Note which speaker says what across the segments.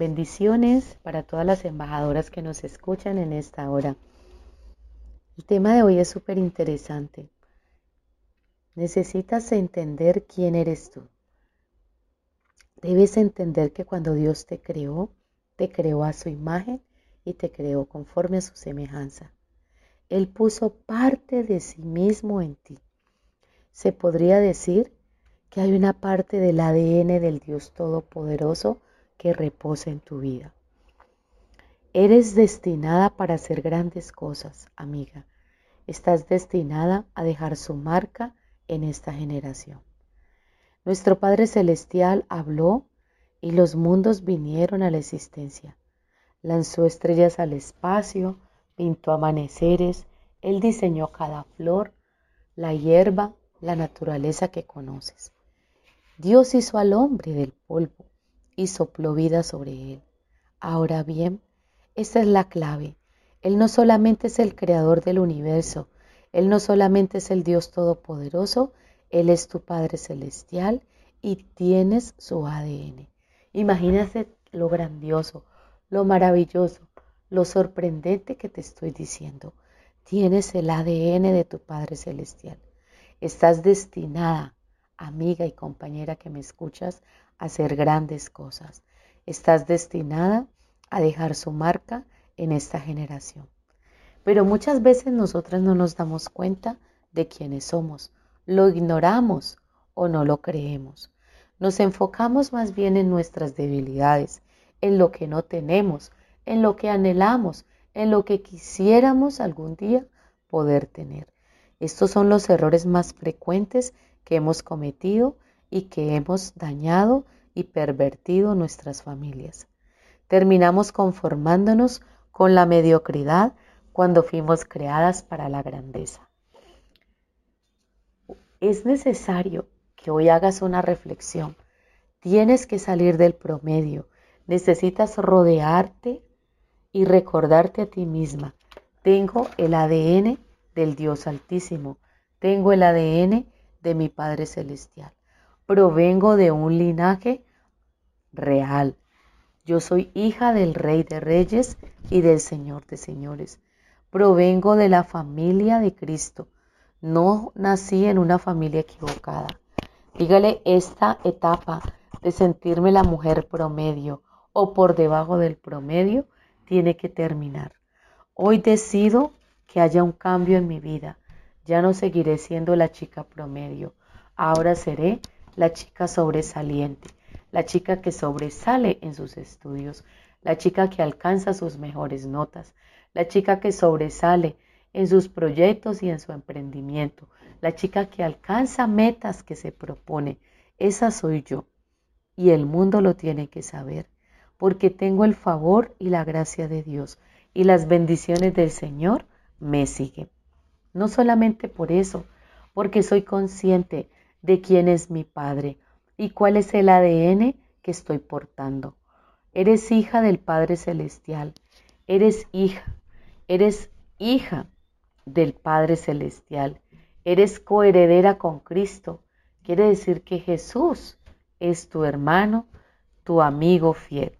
Speaker 1: Bendiciones para todas las embajadoras que nos escuchan en esta hora. El tema de hoy es súper interesante. Necesitas entender quién eres tú. Debes entender que cuando Dios te creó, te creó a su imagen y te creó conforme a su semejanza. Él puso parte de sí mismo en ti. Se podría decir que hay una parte del ADN del Dios Todopoderoso que reposa en tu vida. Eres destinada para hacer grandes cosas, amiga. Estás destinada a dejar su marca en esta generación. Nuestro Padre Celestial habló y los mundos vinieron a la existencia. Lanzó estrellas al espacio, pintó amaneceres, Él diseñó cada flor, la hierba, la naturaleza que conoces. Dios hizo al hombre del polvo y sopló vida sobre él. Ahora bien, esta es la clave. Él no solamente es el creador del universo, Él no solamente es el Dios todopoderoso, Él es tu Padre celestial y tienes su ADN. Imagínate lo grandioso, lo maravilloso, lo sorprendente que te estoy diciendo. Tienes el ADN de tu Padre celestial. Estás destinada, amiga y compañera que me escuchas, hacer grandes cosas. Estás destinada a dejar su marca en esta generación. Pero muchas veces nosotras no nos damos cuenta de quiénes somos, lo ignoramos o no lo creemos. Nos enfocamos más bien en nuestras debilidades, en lo que no tenemos, en lo que anhelamos, en lo que quisiéramos algún día poder tener. Estos son los errores más frecuentes que hemos cometido y que hemos dañado y pervertido nuestras familias. Terminamos conformándonos con la mediocridad cuando fuimos creadas para la grandeza. Es necesario que hoy hagas una reflexión. Tienes que salir del promedio. Necesitas rodearte y recordarte a ti misma. Tengo el ADN del Dios Altísimo. Tengo el ADN de mi Padre Celestial. Provengo de un linaje real. Yo soy hija del Rey de Reyes y del Señor de Señores. Provengo de la familia de Cristo. No nací en una familia equivocada. Dígale esta etapa de sentirme la mujer promedio o por debajo del promedio tiene que terminar. Hoy decido que haya un cambio en mi vida. Ya no seguiré siendo la chica promedio. Ahora seré la chica sobresaliente, la chica que sobresale en sus estudios, la chica que alcanza sus mejores notas, la chica que sobresale en sus proyectos y en su emprendimiento, la chica que alcanza metas que se propone. Esa soy yo. Y el mundo lo tiene que saber, porque tengo el favor y la gracia de Dios, y las bendiciones del Señor me siguen. No solamente por eso, porque soy consciente de quién es mi Padre y cuál es el ADN que estoy portando. Eres hija del Padre Celestial, eres hija, eres hija del Padre Celestial, eres coheredera con Cristo. Quiere decir que Jesús es tu hermano, tu amigo fiel.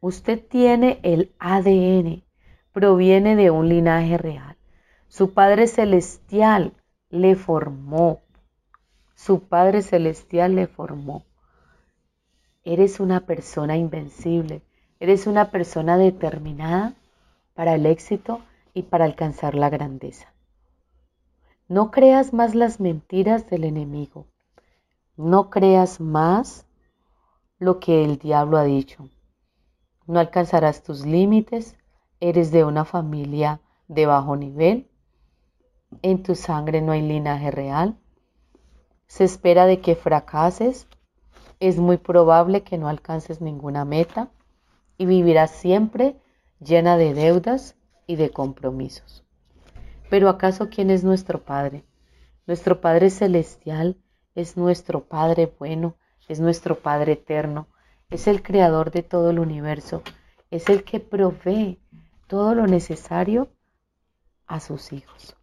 Speaker 1: Usted tiene el ADN, proviene de un linaje real. Su Padre Celestial le formó. Su Padre Celestial le formó. Eres una persona invencible. Eres una persona determinada para el éxito y para alcanzar la grandeza. No creas más las mentiras del enemigo. No creas más lo que el diablo ha dicho. No alcanzarás tus límites. Eres de una familia de bajo nivel en tu sangre no hay linaje real. Se espera de que fracases. Es muy probable que no alcances ninguna meta y vivirás siempre llena de deudas y de compromisos. Pero ¿acaso quién es nuestro Padre? Nuestro Padre Celestial es nuestro Padre bueno, es nuestro Padre eterno, es el creador de todo el universo, es el que provee todo lo necesario a sus hijos.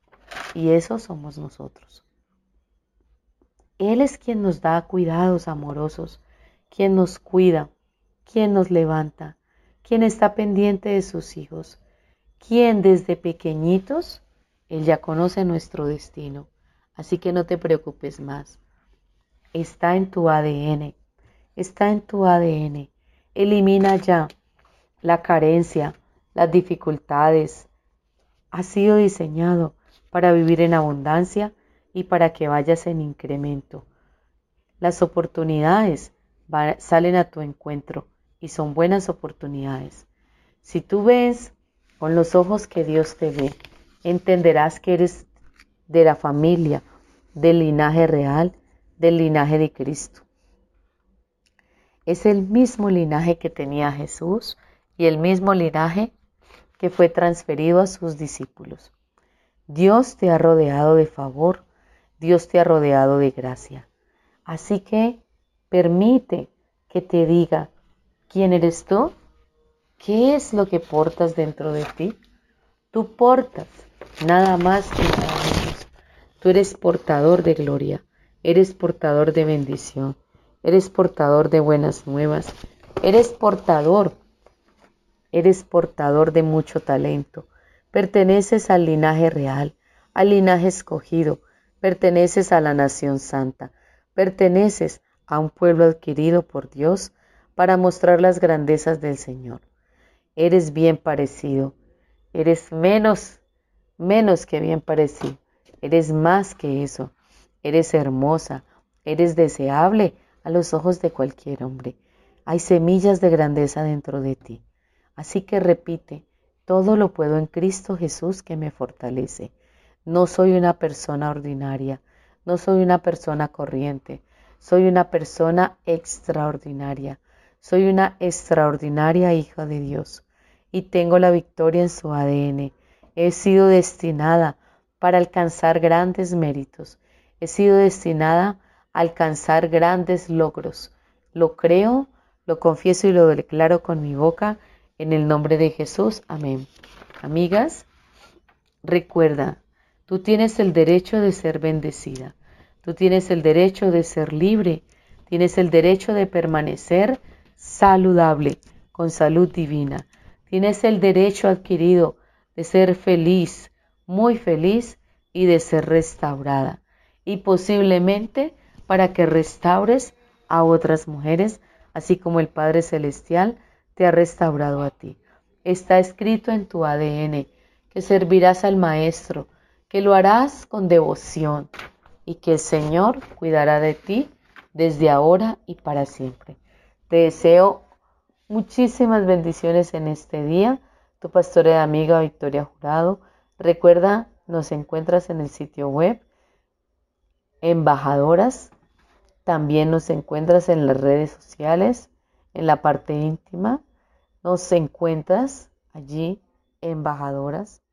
Speaker 1: Y eso somos nosotros. Él es quien nos da cuidados amorosos, quien nos cuida, quien nos levanta, quien está pendiente de sus hijos, quien desde pequeñitos, Él ya conoce nuestro destino. Así que no te preocupes más. Está en tu ADN, está en tu ADN. Elimina ya la carencia, las dificultades. Ha sido diseñado para vivir en abundancia y para que vayas en incremento. Las oportunidades salen a tu encuentro y son buenas oportunidades. Si tú ves con los ojos que Dios te ve, entenderás que eres de la familia, del linaje real, del linaje de Cristo. Es el mismo linaje que tenía Jesús y el mismo linaje que fue transferido a sus discípulos. Dios te ha rodeado de favor, Dios te ha rodeado de gracia. Así que permite que te diga, ¿quién eres tú? ¿Qué es lo que portas dentro de ti? Tú portas nada más que nada menos. Tú eres portador de gloria, eres portador de bendición, eres portador de buenas nuevas, eres portador, eres portador de mucho talento, perteneces al linaje real, al linaje escogido, perteneces a la nación santa, perteneces a un pueblo adquirido por Dios para mostrar las grandezas del Señor. Eres bien parecido, eres menos, menos que bien parecido, eres más que eso, eres hermosa, eres deseable a los ojos de cualquier hombre. Hay semillas de grandeza dentro de ti. Así que repite, todo lo puedo en Cristo Jesús que me fortalece. No soy una persona ordinaria, no soy una persona corriente, soy una persona extraordinaria. Soy una extraordinaria hija de Dios y tengo la victoria en su ADN. He sido destinada para alcanzar grandes méritos. He sido destinada a alcanzar grandes logros. Lo creo, lo confieso y lo declaro con mi boca en el nombre de Jesús. Amén. Amigas, recuerda, tú tienes el derecho de ser bendecida. Tú tienes el derecho de ser libre. Tienes el derecho de permanecer saludable, con salud divina. Tienes el derecho adquirido de ser feliz, muy feliz y de ser restaurada. Y posiblemente para que restaures a otras mujeres, así como el Padre Celestial te ha restaurado a ti. Está escrito en tu ADN que servirás al Maestro, que lo harás con devoción y que el Señor cuidará de ti desde ahora y para siempre. Te deseo muchísimas bendiciones en este día. Tu pastora y amiga Victoria Jurado. Recuerda, nos encuentras en el sitio web Embajadoras. También nos encuentras en las redes sociales, en la parte íntima. Nos encuentras allí, Embajadoras.